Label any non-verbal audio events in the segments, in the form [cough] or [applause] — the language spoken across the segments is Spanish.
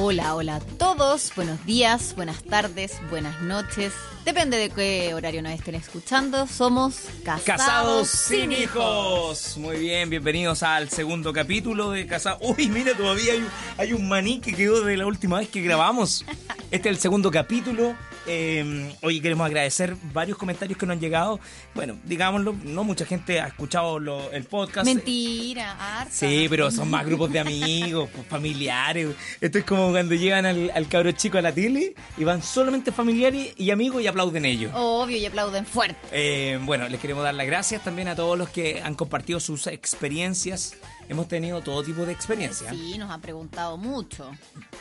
Hola, hola a todos. Buenos días, buenas tardes, buenas noches. Depende de qué horario nos estén escuchando. Somos Casados, Casados sin hijos. Muy bien, bienvenidos al segundo capítulo de Casados. Uy, mira, todavía hay, un- hay un maní que quedó de la última vez que grabamos. Este es el segundo capítulo. Eh, hoy queremos agradecer varios comentarios que nos han llegado. Bueno, digámoslo, no mucha gente ha escuchado lo- el podcast. Mentira, harta. Sí, pero son más grupos de amigos, pues, [laughs] familiares. Esto es como cuando llegan al, al cabro chico a la tele y van solamente familiares y amigos y aplauden ellos. Obvio y aplauden fuerte. Eh, bueno, les queremos dar las gracias también a todos los que han compartido sus experiencias. Hemos tenido todo tipo de experiencias. Sí, nos han preguntado mucho.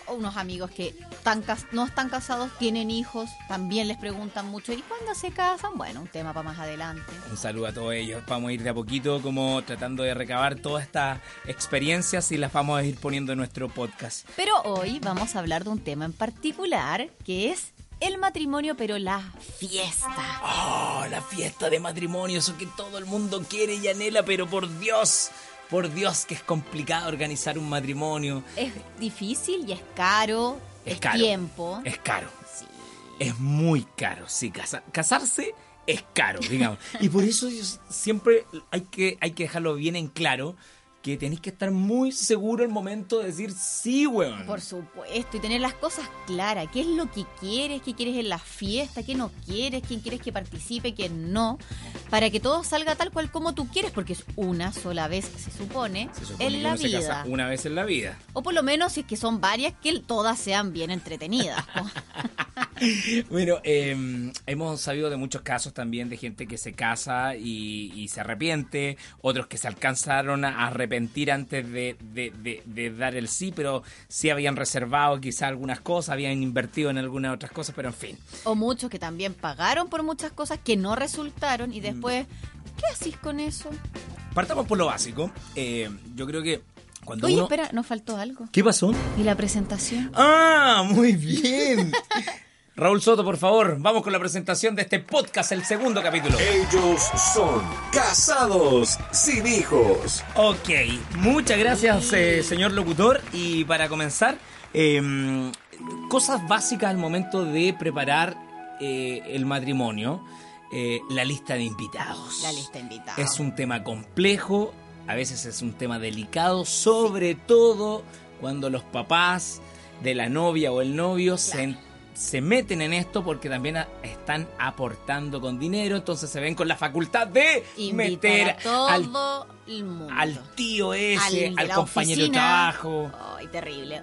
Unos amigos que cas- no están casados, tienen hijos, también les preguntan mucho. ¿Y cuándo se casan? Bueno, un tema para más adelante. Un saludo a todos ellos. Vamos a ir de a poquito como tratando de recabar todas estas experiencias y las vamos a ir poniendo en nuestro podcast. Pero hoy vamos a hablar de un tema en particular que es el matrimonio, pero la fiesta. Oh, la fiesta de matrimonio, eso que todo el mundo quiere y anhela, pero por Dios, por Dios que es complicado organizar un matrimonio. Es difícil y es caro, Es es, caro. tiempo. Es caro. Es muy caro, sí, casa- casarse es caro, digamos. Y por eso yo siempre hay que, hay que dejarlo bien en claro que tenéis que estar muy seguro al momento de decir sí, weón. Por supuesto, y tener las cosas claras. ¿Qué es lo que quieres? ¿Qué quieres en la fiesta? ¿Qué no quieres? ¿Quién quieres que participe? ¿Quién no? Para que todo salga tal cual como tú quieres, porque es una sola vez, se supone, Se supone en que la uno se casa vida. una vez en la vida. O por lo menos, si es que son varias, que todas sean bien entretenidas. [laughs] [laughs] Bueno, eh, hemos sabido de muchos casos también de gente que se casa y, y se arrepiente, otros que se alcanzaron a arrepentir antes de, de- de- de dar el sí, pero sí habían reservado quizá algunas cosas, habían invertido en algunas otras cosas, pero en fin. o muchos que también pagaron por muchas cosas que no resultaron y después, ¿qué haces con eso? Partamos por lo básico. Eh, yo creo que cuando Oye, uno... espera, nos faltó algo. ¿Qué pasó? ¿Y la presentación? ¡Ah! Muy bien. [laughs] Raúl Soto, por favor, vamos con la presentación de este podcast, el segundo capítulo. Ellos son casados sin hijos. Ok, muchas gracias, eh, señor locutor. Y para comenzar, eh, cosas básicas al momento de preparar eh, el matrimonio. eh, la lista de invitados. La lista invitada. Es un tema complejo, a veces es un tema delicado, sobre todo cuando los papás de la novia o el novio se, se meten en esto porque también a- están aportando con dinero, entonces se ven con la facultad de Invitar meter a todo al, el mundo. al tío ese, Al compañero de trabajo. Ay, terrible.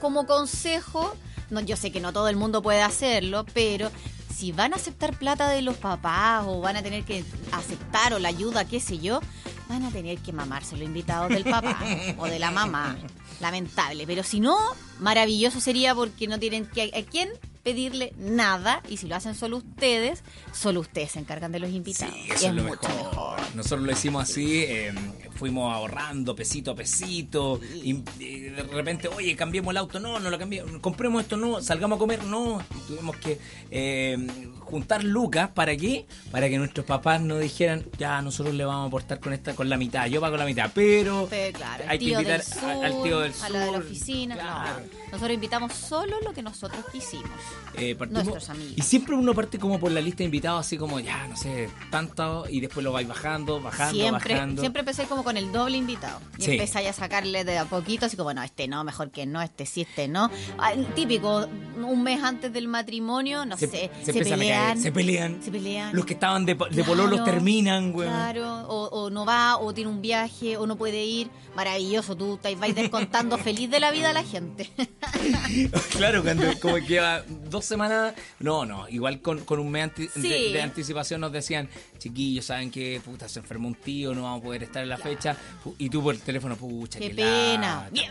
Como consejo, no, yo sé que no todo el mundo puede hacerlo, pero si van a aceptar plata de los papás o van a tener que aceptar o la ayuda, qué sé yo, van a tener que mamarse los invitados del papá [laughs] o de la mamá. Lamentable, pero si no, maravilloso sería porque no tienen que a quién pedirle nada y si lo hacen solo ustedes, solo ustedes se encargan de los invitados. Sí, Y eso es lo mucho mejor. Nosotros lo hicimos así, eh, fuimos ahorrando pesito a pesito, y, y de repente, oye, cambiemos el auto, no, no lo cambiemos, compremos esto, no, salgamos a comer, no. Tuvimos que eh, juntar lucas, ¿para qué? Para que nuestros papás nos dijeran, ya, nosotros le vamos a aportar con esta, con la mitad, yo pago la mitad, pero... Pero, claro, hay que invitar a- al tío del a la de la sur, oficina. claro. no. nosotros invitamos solo lo que nosotros quisimos. Eh, partimos- Nuestros amigos. Y siempre uno parte como por la lista de invitados, así como, ya, no sé, tanto, y después lo vais bajando, bajando, Siempre, bajando. siempre empecé como con el doble invitado. Y Sí. empezáis a sacarle de a poquito, así como, no, este no, mejor que no, este sí, este no. Ah, el típico, un mes antes del matrimonio, no sé, se, pelean. se pelean. Se pelean. Los que estaban de, de Claro, pololos terminan, güey. Claro, o, o no va, o tiene un viaje, o no puede ir. Maravilloso, tú te vais descontando [laughs] feliz de la vida a la gente. [laughs] claro, cuando como queda dos semanas. No, no, igual con, con un mes anti- Sí. de, de anticipación nos decían, chiquillos, saben que puta se enfermó un tío, no vamos a poder estar en la fecha. Pu- Y tú por el teléfono, pucha, Qué qué pena. lata. Bien.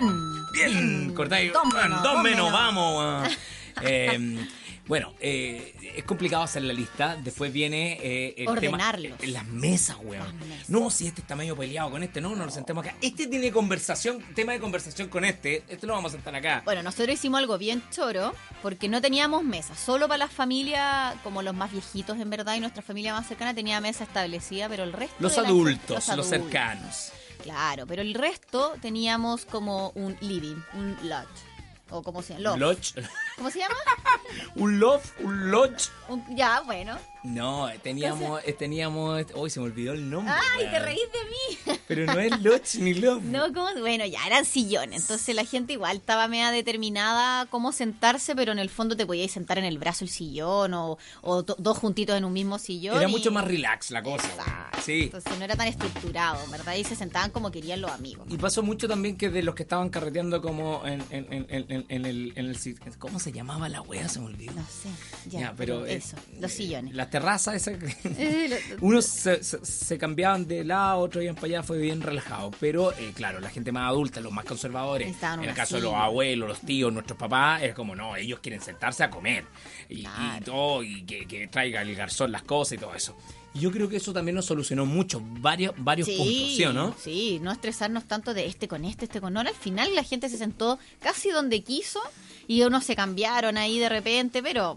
Bien, cortáis. Dos menos, dos menos, menos. vamos. Eh, [laughs] Bueno, eh, es complicado hacer la lista. Después viene eh, el Ordenarlos. tema. las mesas, weón. Las mesas. No, si este está medio peleado con este, no, nos sentemos acá. Este tiene conversación, tema de conversación con este. Este lo vamos a sentar acá. Bueno, nosotros hicimos algo bien choro porque no teníamos mesa, solo para la familia, como los más viejitos en verdad, y nuestra familia más cercana tenía mesa establecida, pero el resto... Los de la adultos, gente- los, adultos. cercanos. Claro, pero el resto teníamos como un living, un lodge. O como se llama. Lodge. ¿Cómo se llama? [laughs] un love, un lodge. Un- ya, bueno. No, teníamos, teníamos, hoy se me olvidó el nombre. Ay, te reís de mí. [laughs] Pero no es lodge ni love. No, como, bueno, ya eran sillones. Entonces la gente igual estaba media determinada cómo sentarse, pero en el fondo te podíais sentar en el brazo el sillón o, dos juntitos en un mismo sillón. Era y- mucho más relax la cosa. Exacto. Sí. Entonces no era tan estructurado, ¿verdad? Y se sentaban como querían los amigos. Y pasó mucho también que de los que estaban carreteando como en, en, en, en, en el, el ¿Cómo se llamaba la wea? Se me olvidó. No sé, ya, Ya, pero, pero, eh, eso, los sillones. Las terrazas esas. Eh, [laughs] Unos se, se- se cambiaban de lado, otros iban para allá, fue bien relajado. Pero, eh, claro, la gente más adulta, los más conservadores, en el caso de los abuelos, los tíos, nuestros papás, es como, no, ellos quieren sentarse a comer. Y, todo, y que, que traiga el garzón las cosas y todo eso. Y yo creo que eso también nos solucionó mucho, varios, varios puntos, ¿sí o no? Sí, no estresarnos tanto de este con este, este con no. Al final la gente se sentó casi donde quiso y unos se cambiaron ahí de repente, pero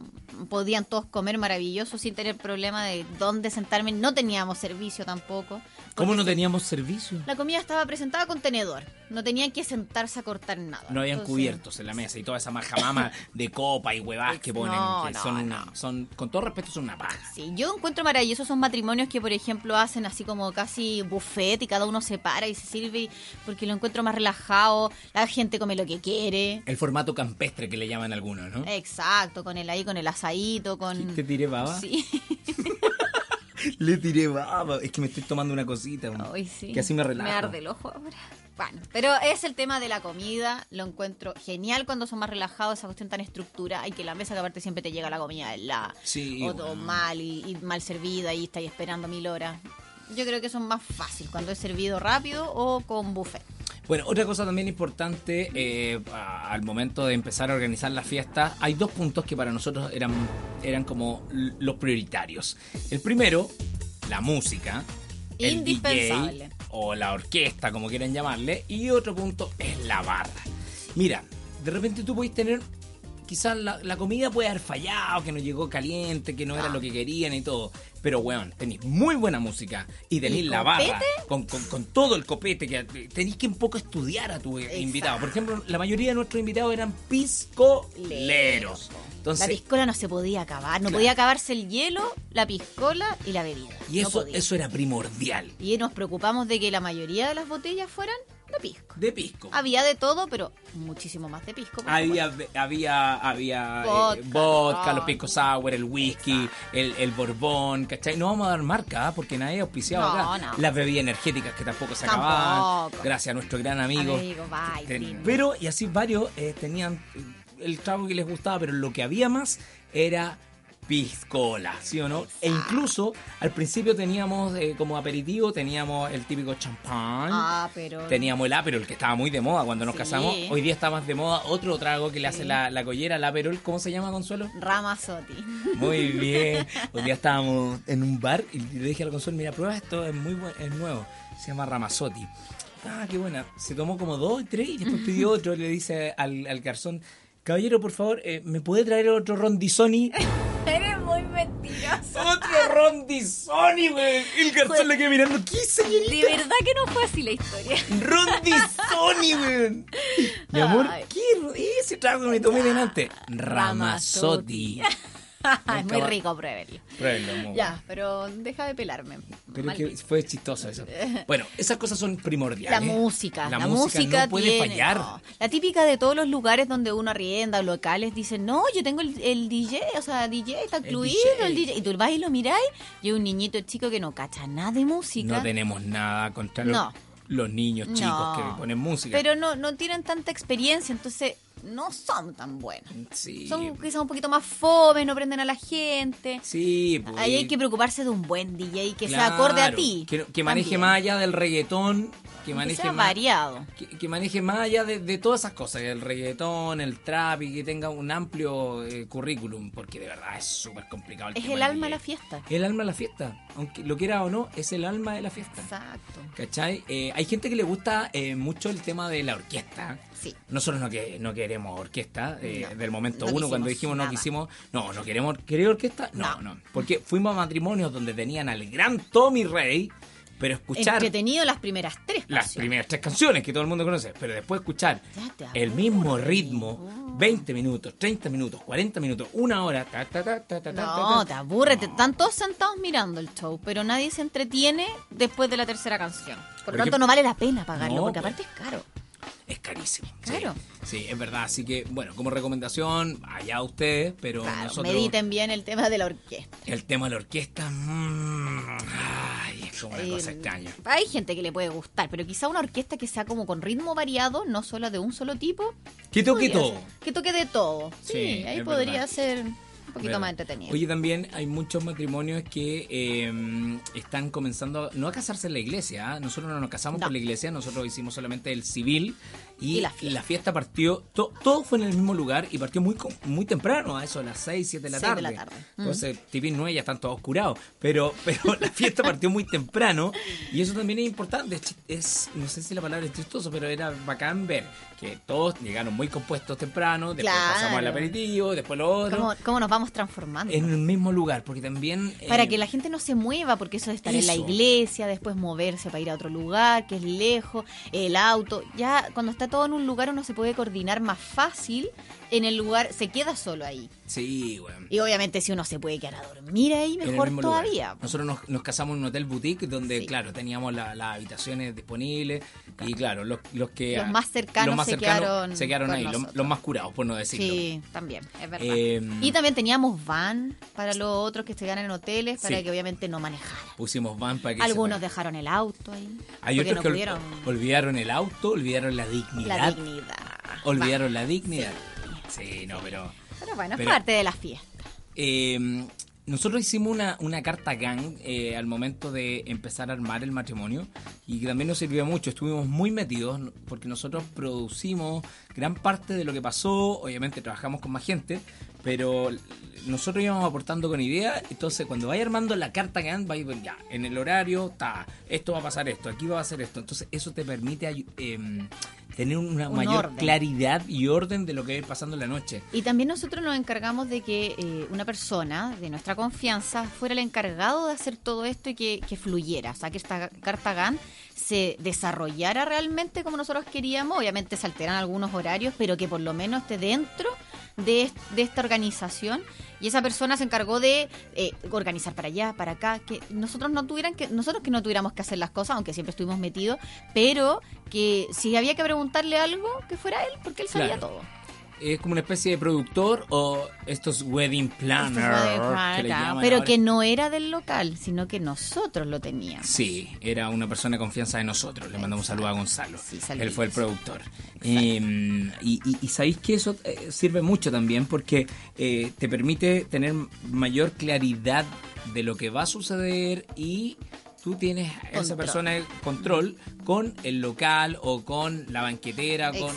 podían todos comer maravilloso sin tener problema de dónde sentarme. No teníamos servicio tampoco. ¿Cómo no teníamos servicio? La comida estaba presentada con tenedor. No tenían que sentarse a cortar nada. No habían Entonces, cubiertos en la mesa y toda esa majamama de copa y huevas que ponen, No, que no, son, no. son, con todo respeto, son una paja. Sí, yo encuentro maravillosos esos matrimonios que, por ejemplo, hacen así como casi buffet y cada uno se para y se sirve porque lo encuentro más relajado, la gente come lo que quiere. El formato campestre que le llaman algunos, ¿no? Exacto, con el ahí, con el asadito, con... ¿Te tiré baba? Sí, [laughs] [laughs] Le tiré baba. Es que me estoy tomando una cosita. Ay, sí. Que así me relajo. Me arde el ojo ahora. Bueno, pero es el tema de la comida, lo encuentro genial cuando son más relajados, esa cuestión tan estructurada y que la mesa que aparte siempre te llega la comida de la Sí, o, o bueno. mal y, y mal servida y estáis esperando mil horas. Yo creo que eso es más fácil cuando es servido rápido o con buffet. Bueno, otra cosa también importante eh, al momento de empezar a organizar la fiesta, hay dos puntos que para nosotros eran, eran como los prioritarios. El primero, la música, el Indispensable. DJ o la orquesta, como quieran llamarle, y otro punto es la barra. Mira, de repente tú puedes tener, quizás la, la comida puede haber fallado, que no llegó caliente, que no era lo que querían y todo, pero weón, tenéis muy buena música y tenéis ¿Y la barra copete? con, con- con todo el copete que tenéis que un poco estudiar a tu eh, invitado. Por ejemplo, la mayoría de nuestros invitados eran piscoleros. la Entonces, piscola no se podía acabar, no Claro. podía acabarse el hielo, la piscola y la bebida. y No eso, podía. eso era primordial. Y nos preocupamos de que la mayoría de las botellas fueran de pisco. De pisco. Había de todo, pero muchísimo más de pisco. Había, había, había eh, Vodka, los pisco sour, el whisky, el, el borbón, ¿cachai? No vamos a dar marca ¿ah? porque nadie ha auspiciado No, acá. no. Las bebidas energéticas que tampoco se Tampoco. acababan. Gracias a nuestro gran amigo. Amigo, bye, pero, y así varios eh, tenían el trago que les gustaba, pero lo que había más era piscola, ¿sí o no? E incluso al principio teníamos eh, como aperitivo, teníamos el típico champán. Ah, pero. Teníamos el Aperol, que estaba muy de moda cuando nos Sí. casamos. Hoy día está más de moda otro trago que le hace la, la collera, el Aperol. ¿Cómo se llama, Consuelo? Ramazotti. Muy [laughs] bien. Hoy día estábamos en un bar y le dije al Consuelo, mira, prueba esto, es muy buen, es nuevo. Se llama Ramazotti. Ah, qué buena. Se tomó como dos, tres y después pidió otro. Le dice al, al garzón, caballero, por favor, eh, ¿me puede traer otro Rondizoni? [laughs] Muy mentiroso. ¡Otro Rondizoni, güey! El garzón le queda mirando, ¿qué señorita? De verdad que no fue así la historia. Rondizoni, weón. Mi amor, Ay. ¿qué es ese trago me tomé delante? Ramazotti. Es muy rico, pruébelo. Pruébelo, amor. Ya, pero deja de pelarme. Pero que fue chistoso eso. [laughs] Bueno, esas cosas son primordiales. La música, La, la, música, no puede tiene- fallar. no. La típica de todos los lugares donde uno arrienda, locales, dicen, no, yo tengo el, el DJ, o sea, DJ está El incluido, DJ. el DJ. Y tú vas y lo miráis, y un niñito chico que no cacha nada de música. No tenemos nada contra los, No. los niños chicos que ponen música. Pero no, no tienen tanta experiencia, entonces no son tan buenos. sí, Son quizás un poquito más fomes, no prenden a la gente. sí, pues, Ahí hay que preocuparse de un buen DJ que sea claro, acorde a ti. Que, que maneje también. más allá del reggaetón, que Que maneje sea más, variado. que, que maneje más allá de, de todas esas cosas, el reggaetón, el trap y que tenga un amplio eh, currículum, porque de verdad es súper complicado. Es tema el alma de la fiesta. El alma de la fiesta, aunque lo quiera o no, es el alma de la fiesta. Exacto. ¿Cachai? Eh, hay gente que le gusta eh, mucho el tema de la orquesta. Sí. Nosotros no, que, no queremos orquesta eh, No, del momento no uno, cuando dijimos no nada. quisimos, no, no queremos, ¿querer orquesta? No, No. no, Porque fuimos a matrimonios donde tenían al gran Tommy Rey pero escuchar Entretenido las primeras tres las canciones. primeras tres canciones que todo el mundo conoce, pero después escuchar el mismo ritmo, 20 minutos, 30 minutos, 40 minutos, una hora, ta, ta, ta, No, te aburre. te- Están todos sentados mirando el show, pero nadie se entretiene después de la tercera canción. Por lo tanto, no vale la pena pagarlo, No, porque pues. aparte es caro. Es carísimo. Claro. Sí, es verdad. Así que, bueno, como recomendación, allá ustedes, pero Claro, nosotros. mediten bien el tema de la orquesta. El tema de la orquesta. mm, ay, es como una cosa El- extraña. Hay gente que le puede gustar, pero quizá una orquesta que sea como con ritmo variado, no solo de un solo tipo. Que toque todo. ser. Que toque de todo. Sí, Sí, ahí podría verdad. ser un poquito Verdad. más entretenido. Oye, también hay muchos matrimonios que eh, están comenzando, no a casarse en la iglesia, ¿ah? nosotros no nos casamos No. por la iglesia, nosotros hicimos solamente el civil y, Y la la, fiesta. fiesta. partió, to- todo fue en el mismo lugar y partió muy muy temprano, a eso, a las 6, 7 de la Seis tarde. de la tarde. Entonces, TV 9 ya están todos oscurados, pero, pero [laughs] la fiesta partió muy temprano y eso también es importante, es, no sé si la palabra es chistoso, pero era bacán ver que todos llegaron muy compuestos temprano, después Claro. pasamos al aperitivo, después lo otro ¿Cómo, cómo nos vamos transformando? en el mismo lugar, porque también... Para eh, que la gente no se mueva, porque eso de estar en la Eso. iglesia, después moverse para ir a otro lugar, que es lejos, el auto, ya cuando todo en un lugar uno se puede coordinar más fácil en el lugar, se queda solo ahí. Sí, bueno. Y obviamente si uno se puede quedar a dormir ahí, mejor lugar. todavía. Nosotros nos, nos casamos en un hotel boutique donde, Sí. claro, teníamos la- las habitaciones disponibles y, claro, los, los que... Los más cercanos se quedaron se quedaron ahí, los, los más curados, por no decirlo. Sí, también, es verdad. Eh, y también teníamos van para los otros que se en hoteles, para Sí. que obviamente no manejaran. Pusimos van para que... Algunos dejaron el auto ahí. Hay otros no que pudieron olvidaron el auto, olvidaron la dignidad. la dignidad. Olvidaron la dignidad. Sí, no, pero... Pero bueno, es parte de la fiesta. Eh, nosotros hicimos una, una carta gang eh, al momento de empezar a armar el matrimonio y que también nos sirvió mucho. Estuvimos muy metidos porque nosotros producimos gran parte de lo que pasó. Obviamente trabajamos con más gente, pero nosotros íbamos aportando con ideas. Entonces, cuando vaya armando la carta gang, va a ir ya en el horario, está, esto va a pasar esto, aquí va a pasar esto. Entonces, eso te permite em, tener una Un mayor orden. claridad y orden de lo que va a ir pasando en la noche. Y también nosotros nos encargamos de que eh, una persona de nuestra confianza fuera el encargado de hacer todo esto y que, que fluyera. O sea, que esta carta GAN se desarrollara realmente como nosotros queríamos. Obviamente se alteran algunos horarios, pero que por lo menos esté dentro de, de esta organización. Y esa persona se encargó de eh, organizar para allá, para acá, que nosotros no tuvieran que, nosotros que no tuviéramos que hacer las cosas, aunque siempre estuvimos metidos, pero que si había que preguntarle algo, que fuera él, porque él sabía Claro. todo. Es como una especie de productor o estos wedding planners Carta, llaman pero ahora. que no era del local, sino que nosotros lo teníamos. Sí, era una persona de confianza de nosotros. Le mandamos un saludo a Gonzalo. Sí. Él fue el productor. Eh, y, y- y sabéis que eso eh, sirve mucho también porque eh, te permite tener mayor claridad de lo que va a suceder y tú tienes a esa Control. persona de control con el local o con la banquetera, con.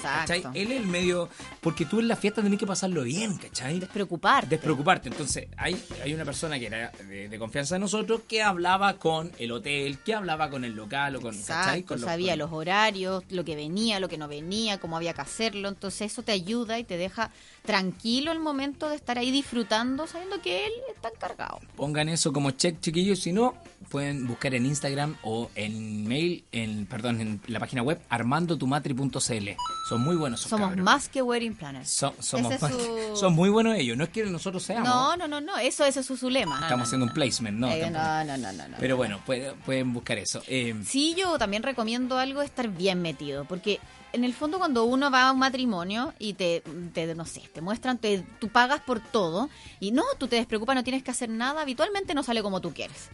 Él es el medio, porque tú en la fiesta tenés que pasarlo bien, ¿cachai? Despreocuparte. despreocuparte. Entonces, hay, hay una persona que era de, de confianza de nosotros que hablaba con el hotel, que hablaba con el local o con, ¿cachai? Exacto, Con los- sabía con- los horarios, lo que venía, lo que no venía, cómo había que hacerlo. Entonces eso te ayuda y te deja tranquilo el momento de estar ahí disfrutando, sabiendo que él está encargado. Pongan eso como check, chiquillos. Si no, pueden buscar en Instagram o en mail, en, perdón, en la página web armandotumatri.cl. Son muy buenos Somos cabros. más que wedding planners. So- somos, más- su- [laughs] son muy buenos ellos. No es que nosotros seamos. No, no, no, no, eso, ese es su, su lema. Estamos no, haciendo no. un placement, no. Eh, no, no, no, no, no. Pero bueno, puede- pueden buscar eso. Eh, Sí, yo también recomiendo algo estar bien metido, porque en el fondo cuando uno va a un matrimonio y te, te no sé, te muestran, te, tú pagas por todo y no, tú te despreocupas, no tienes que hacer nada, habitualmente no sale como tú quieres.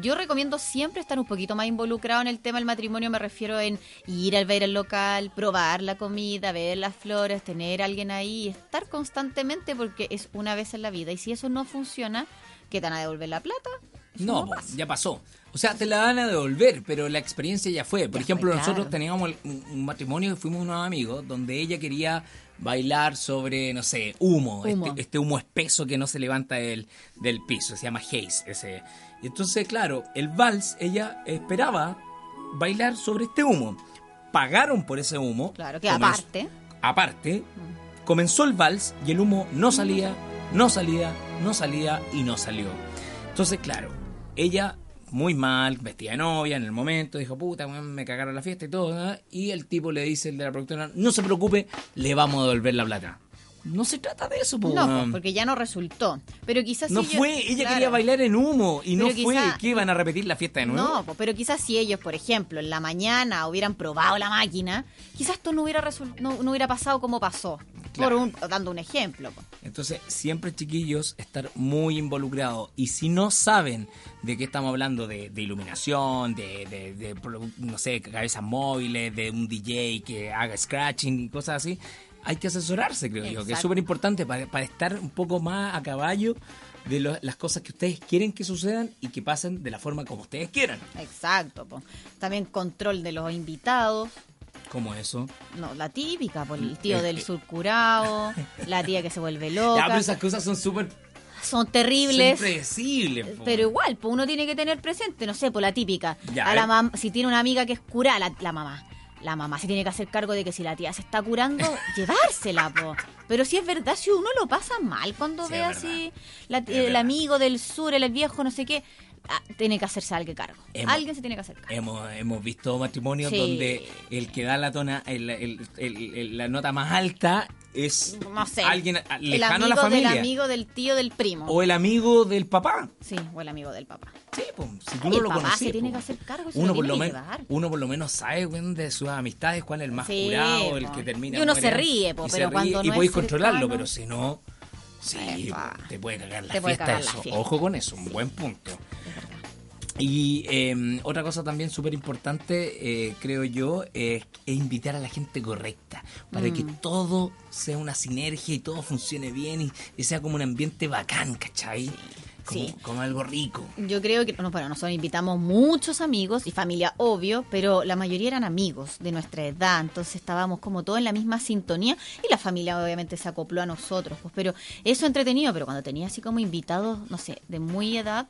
Yo recomiendo siempre estar un poquito más involucrado en el tema del matrimonio, me refiero en ir al ver el local, probar la comida, ver las flores, tener a alguien ahí estar constantemente porque es una vez en la vida y si eso no funciona, ¿qué te van a devolver la plata? Eso No, pasa. ya pasó. O sea, te la van a devolver, pero la experiencia ya fue. Por Ya ejemplo, fue, nosotros teníamos un, un matrimonio y fuimos unos amigos donde ella quería bailar sobre, no sé, humo, Humo. Este, este humo espeso que no se levanta del, del piso, se llama haze. Ese. Y entonces, claro, el vals, ella esperaba bailar sobre este humo. Pagaron por ese humo. Claro, que aparte. Aparte, comenzó el vals y el humo no salía, no salía, no salía y no salió. Entonces, claro, ella muy mal, vestida de novia en el momento, dijo, puta, me cagaron la fiesta y todo, ¿no? y el tipo le dice, el de la productora, no se preocupe, le vamos a devolver la plata. No se trata de eso, po, No, porque ya no resultó. Pero quizás No si ellos- fue, ella claro. quería bailar en humo y no fue. quizá- ¿Qué iban a repetir la fiesta de nuevo? No, po, pero quizás si ellos, por ejemplo, en la mañana hubieran probado la máquina, quizás esto no hubiera no, no hubiera pasado como pasó. Claro. Por un, dando un ejemplo. Entonces, siempre chiquillos, estar muy involucrados. Y si no saben de qué estamos hablando, de, de iluminación, de, de- de produ- no sé, cabezas móviles, de un DJ que haga scratching y cosas así, hay que asesorarse, creo yo, que es súper importante para, para estar un poco más a caballo de lo- las cosas que ustedes quieren que sucedan y que pasen de la forma como ustedes quieran. Exacto. También control de los invitados. Como eso. No, la típica, por el tío Eh, del eh. sur curado, la tía que se vuelve [laughs] Ya, loca. pero esas cosas son súper Son son terribles. predecibles. po. Pero igual, pues uno tiene que tener presente, no sé, por la típica. Ya, a la mam- si tiene una amiga que es cura, la, la mamá. La mamá se tiene que hacer cargo de que si la tía se está curando, [laughs] llevársela, po. Pero si es verdad, si uno lo pasa mal cuando Sí, ve así la- el amigo del sur, el viejo, no sé qué, ah, tiene que hacerse alguien cargo. Hemos- Alguien se tiene que hacer cargo. Hemos, hemos visto matrimonios Sí. donde el que da la tona, el- el- el- el- la nota más alta es No sé. alguien a- el lejano a amigo la familia. del amigo del tío del primo. O el amigo del papá. Sí, o el amigo del papá. Sí, pues, si tú Y no el lo papá se tiene que hacer cargo y uno, lo por lo que men- llevar. uno por lo menos sabe weón, de sus amistades cuál es el más Sí, curado, el que termina. Y uno muere, se ríe, po, y se pero ríe, cuando Y no podéis es controlarlo, cercano- pero si no. Sí, Epa. te puede cagar la Te fiesta cagar la eso. fiesta. Ojo con eso, un buen punto. Y eh, otra cosa también súper importante, eh, creo yo, es, es invitar a la gente correcta, para que Mm. todo sea una sinergia y todo funcione bien y, y sea como un ambiente bacán, ¿cachai? Como, sí. como algo rico. Yo creo que, no, bueno, nosotros invitamos muchos amigos y familia, obvio, pero la mayoría eran amigos de nuestra edad, entonces estábamos como todos en la misma sintonía y la familia obviamente se acopló a nosotros, pues, pero eso entretenido, pero cuando tenía así como invitados, no sé, de muy edad,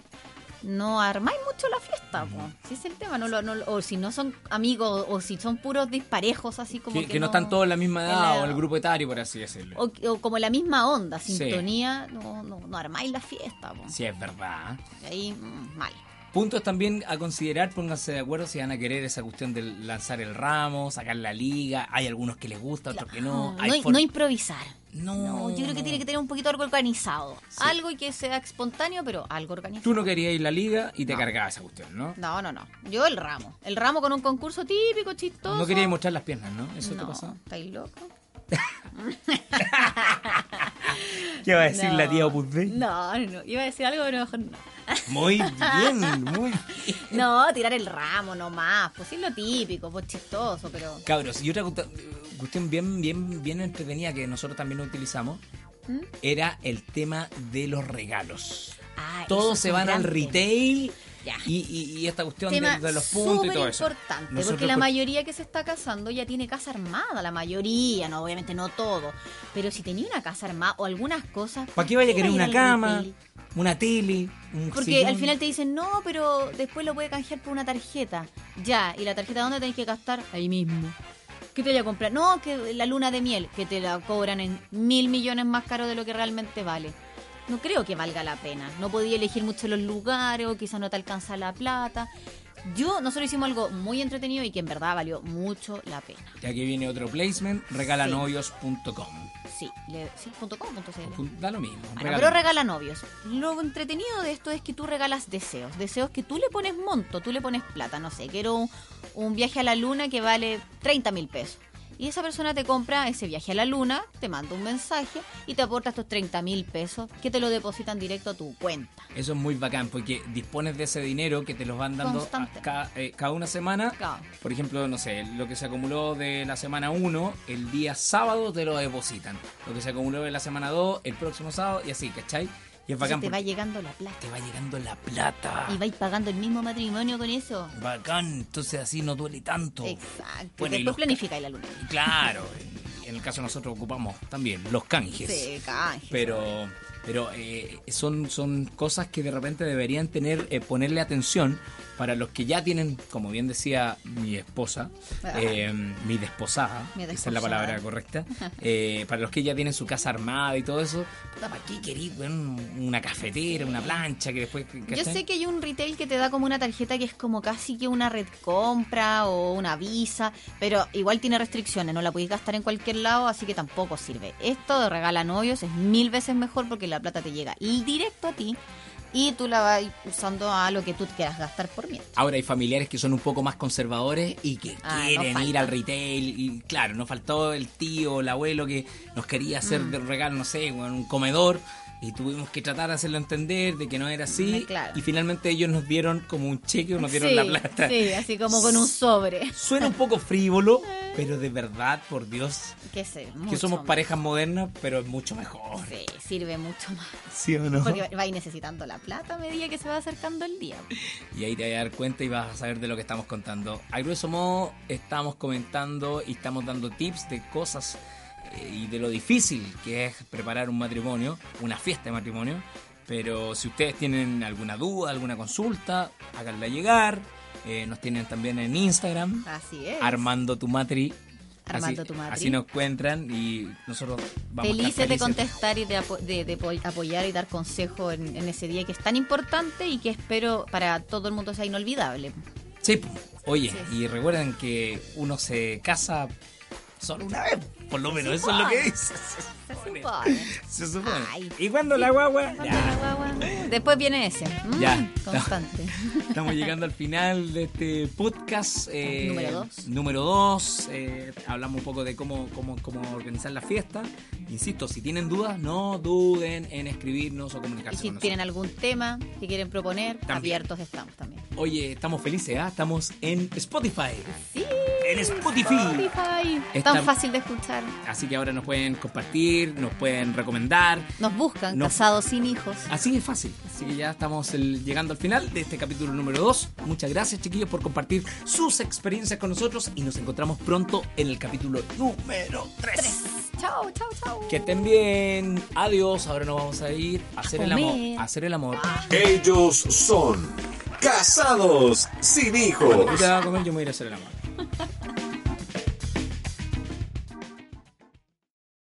no armáis mucho la fiesta, pues. si es el tema, no, lo- no o si no son amigos o si son puros disparejos, así como Que, que, que no están todos en la misma edad la- o el grupo etario, por así decirlo. o, o como la misma onda, Sí. sintonía, no, no, no armáis la fiesta, pues. Sí, es verdad. ahí mm, mal. Puntos también a considerar, pónganse de acuerdo si van a querer esa cuestión de lanzar el ramo, sacar la liga. Hay algunos que les gusta, otros que no. No, Hay no, for- no improvisar. No, No, yo creo que tiene que tener un poquito algo organizado. Sí. Algo y que sea espontáneo, pero algo organizado. Tú no querías ir a la liga y te No. cargabas esa cuestión, ¿no? No, no, no. Yo el ramo. El ramo con un concurso típico, chistoso. No querías mostrar las piernas, ¿no? ¿Eso te no, pasó? ¿Estáis loco? [laughs] [laughs] ¿Qué va a decir No. la tía Opus Dei? No, no, no. Iba a decir algo, pero mejor no. Muy bien, muy [laughs] bien. No, tirar el ramo nomás. Pues es lo típico, pues chistoso, pero. Cabros, y otra cuestión bien, bien, bien entretenida que nosotros también utilizamos ¿Mm? era el tema de los regalos. Ah, Todos se van al retail Ya. y, y- y esta cuestión de, tema de los puntos y todo eso. importante, Nosotros porque la mayoría que se está casando ya tiene casa armada, la mayoría, no, obviamente no todo, pero si tenía una casa armada o algunas cosas... ¿Para qué vaya a querer una cama, una tele, un Porque sillón? al final te dicen, no, pero después lo puede canjear por una tarjeta. Ya, ¿y la tarjeta dónde tenés que gastar? Ahí mismo. ¿Qué te vaya a comprar? No, que la luna de miel, que te la cobran en mil millones más caro de lo que realmente vale. No creo que valga la pena. No podía elegir mucho los lugares o quizás no te alcanza la plata. Yo, nosotros hicimos algo muy entretenido y que en verdad valió mucho la pena. Y aquí viene otro placement, regalanovios.com. Sí, le, sí, punto com, punto cl. Da lo mismo. Bueno, regala pero regala novios. Lo entretenido de esto es que tú regalas deseos. Deseos que tú le pones monto, tú le pones plata. No sé, quiero un, un viaje a la luna que vale 30 mil pesos. Y esa persona te compra ese viaje a la luna, te manda un mensaje y te aporta estos 30 mil pesos que te lo depositan directo a tu cuenta. Eso es muy bacán porque dispones de ese dinero que te los van dando Constante. a ca- eh, cada una semana. Por ejemplo, no sé, lo que se acumuló de la semana 1, el día sábado te lo depositan. Lo que se acumuló de la semana 2, el próximo sábado y así, ¿cachai? Y es bacán te va llegando la plata. te va llegando la plata. Y vais pagando el mismo matrimonio con eso. Bacán, entonces así no duele tanto. Exacto. Bueno, Después planificáis la luna. Claro, en el caso nosotros ocupamos también los canjes. Sí, canje. Pero, pero eh, son, son cosas que de repente deberían tener, eh, ponerle atención para los que ya tienen, como bien decía mi esposa, Ah. eh, mi desposada, Mi esa es la palabra correcta, eh, para los que ya tienen su casa armada y todo eso, ¿para qué weón, una cafetera, una plancha que después... Yo sé que hay un retail que te da como una tarjeta que es como casi que una red compra o una visa, pero igual tiene restricciones, no la podéis gastar en cualquier lado, así que tampoco sirve. Esto de regala novios es mil veces mejor porque la plata te llega directo a ti y tú la vas usando a lo que tú quieras gastar por mientras. Ahora hay familiares que son un poco más conservadores y que Ah, no quieren ir al retail. Y claro, nos faltó el tío o el abuelo que nos quería hacer Mm. de regalo, no sé, un comedor. Y tuvimos que tratar de hacerlo entender de que no era así. Mm, claro. Y finalmente ellos nos dieron como un cheque o nos dieron sí, la plata. Sí, así como con un sobre. Suena un poco frívolo, [laughs] pero de verdad, por Dios, Que sé, que somos parejas modernas, pero es mucho mejor. Sí, sirve mucho más. ¿Sí o no? Porque vais necesitando la plata a medida que se va acercando el día. Y ahí te vas a dar cuenta y vas a saber de lo que estamos contando. A grueso modo, estamos comentando y estamos dando tips de cosas eh, y de lo difícil que es preparar un matrimonio, una fiesta de matrimonio. Pero si ustedes tienen alguna duda, alguna consulta, háganla llegar. Eh, nos tienen también en Instagram, Así es. Armando tu Matri. Armando así, tu Matri. así nos encuentran y nosotros vamos a Felices de felices. contestar y de, apo- de- de apo- apoyar y dar consejo en, en ese día que es tan importante y que espero para todo el mundo sea inolvidable. Sí, oye, Sí. y recuerden que uno se casa solo una vez, por lo menos, eso es lo que dice. Se supone. Se supone. Ay. ¿Y cuando la guagua? Cuando Ya. la guagua- Después viene ese. Mm, Ya. Constante. [laughs] Estamos llegando al final de este podcast. eh, Número dos. Número dos. eh, hablamos un poco de cómo, cómo, cómo organizar la fiesta. Insisto, si tienen dudas, no duden en escribirnos o Y comunicarse si con tienen algún tema que quieren proponer, También. abiertos estamos también. Oye, estamos felices, ¿ah? Estamos en Spotify. Sí. En Spotify. Spotify. Tan fácil de escuchar. Así que ahora nos pueden compartir, nos pueden recomendar. Nos buscan, casados sin hijos. Así es fácil. Así que ya estamos el- llegando al final de este capítulo número 2. Muchas gracias, chiquillos, por compartir sus experiencias con nosotros y nos encontramos pronto en el capítulo número 3. Chao, chao, chao. Que estén bien. Adiós. Ahora nos vamos a ir a hacer el amor. A hacer el amor. Ellos son casados sin hijos. Tú te vas a comer, yo me voy a ir a hacer el amor.